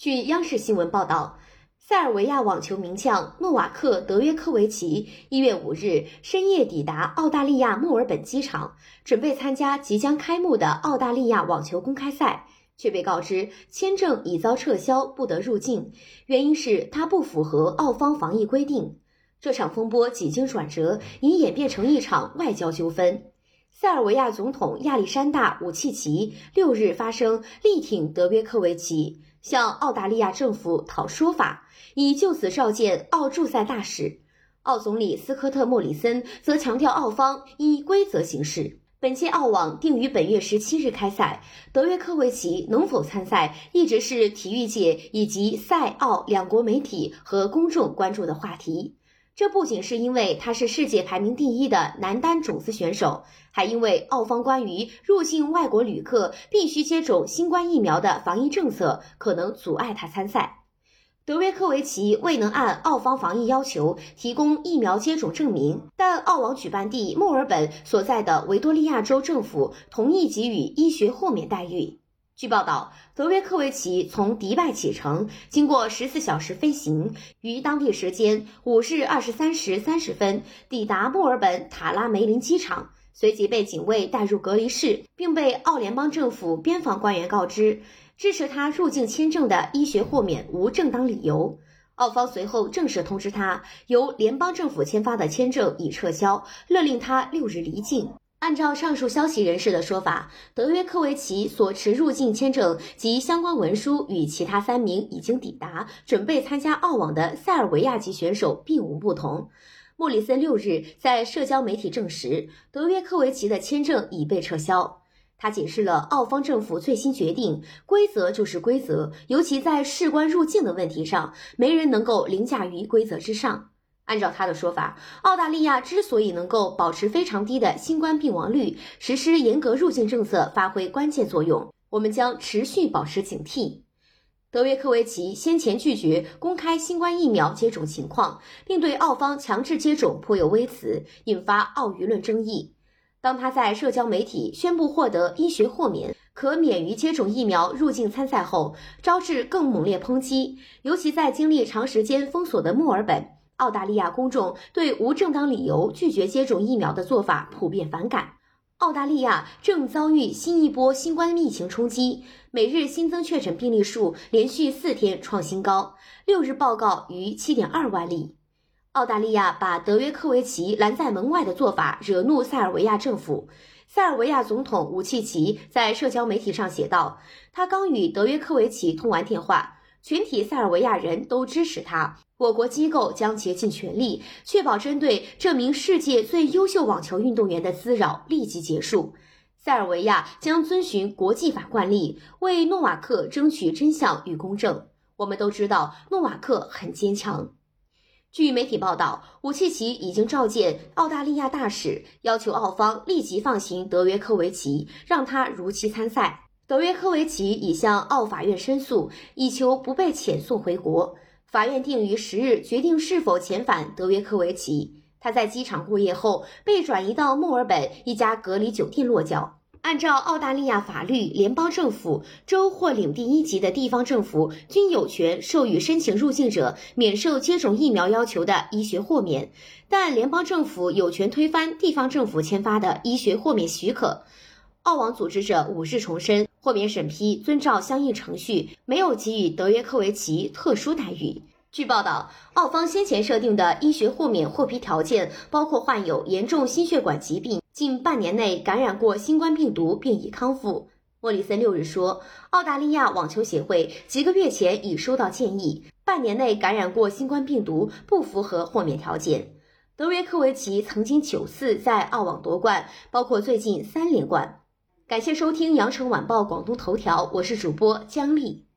据央视新闻报道，塞尔维亚网球名将诺瓦克·德约科维奇一月五日深夜抵达澳大利亚墨尔本机场，准备参加即将开幕的澳大利亚网球公开赛，却被告知签证已遭撤销，不得入境，原因是他不符合澳方防疫规定。这场风波几经转折，已演变成一场外交纠纷。塞尔维亚总统亚历山大·武契奇六日发声力挺德约科维奇。向澳大利亚政府讨说法，已就此召见澳驻塞大使。澳总理斯科特·莫里森则强调，澳方依规则行事。本届澳网定于本月十七日开赛，德约科维奇能否参赛，一直是体育界以及塞澳两国媒体和公众关注的话题。这不仅是因为他是世界排名第一的男单种子选手，还因为澳方关于入境外国旅客必须接种新冠疫苗的防疫政策可能阻碍他参赛。德约科维奇未能按澳方防疫要求提供疫苗接种证明，但澳网举办地墨尔本所在的维多利亚州政府同意给予医学豁免待遇。据报道，德约科维奇从迪拜启程，经过十四小时飞行，于当地时间五日二十三时三十分抵达墨尔本塔拉梅林机场，随即被警卫带入隔离室，并被澳联邦政府边防官员告知，支持他入境签证的医学豁免无正当理由。澳方随后正式通知他，由联邦政府签发的签证已撤销，勒令他六日离境。按照上述消息人士的说法，德约科维奇所持入境签证及相关文书与其他三名已经抵达、准备参加澳网的塞尔维亚籍选手并无不同。莫里森六日在社交媒体证实，德约科维奇的签证已被撤销。他解释了澳方政府最新决定：规则就是规则，尤其在事关入境的问题上，没人能够凌驾于规则之上。按照他的说法，澳大利亚之所以能够保持非常低的新冠病亡率，实施严格入境政策发挥关键作用。我们将持续保持警惕。德约科维奇先前拒绝公开新冠疫苗接种情况，并对澳方强制接种颇有微词，引发澳舆论争议。当他在社交媒体宣布获得医学豁免，可免于接种疫苗入境参赛后，招致更猛烈抨击，尤其在经历长时间封锁的墨尔本。澳大利亚公众对无正当理由拒绝接种疫苗的做法普遍反感。澳大利亚正遭遇新一波新冠疫情冲击，每日新增确诊病例数连续四天创新高，六日报告逾七点二万例。澳大利亚把德约科维奇拦在门外的做法惹怒塞尔维亚政府。塞尔维亚总统武契奇在社交媒体上写道：“他刚与德约科维奇通完电话。”全体塞尔维亚人都支持他。我国机构将竭尽全力，确保针对这名世界最优秀网球运动员的滋扰立即结束。塞尔维亚将遵循国际法惯例，为诺瓦克争取真相与公正。我们都知道，诺瓦克很坚强。据媒体报道，武契奇已经召见澳大利亚大使，要求澳方立即放行德约科维奇，让他如期参赛。德约科维奇已向澳法院申诉，以求不被遣送回国。法院定于十日决定是否遣返德约科维奇。他在机场过夜后被转移到墨尔本一家隔离酒店落脚。按照澳大利亚法律，联邦政府、州或领地一级的地方政府均有权授予申请入境者免受接种疫苗要求的医学豁免，但联邦政府有权推翻地方政府签发的医学豁免许可。澳网组织者五日重申。豁免审批遵照相应程序，没有给予德约科维奇特殊待遇。据报道，澳方先前设定的医学豁免获批条件包括患有严重心血管疾病、近半年内感染过新冠病毒并已康复。莫里森六日说，澳大利亚网球协会几个月前已收到建议，半年内感染过新冠病毒不符合豁免条件。德约科维奇曾经九次在澳网夺冠，包括最近三连冠。感谢收听羊城晚报广东头条，我是主播姜丽。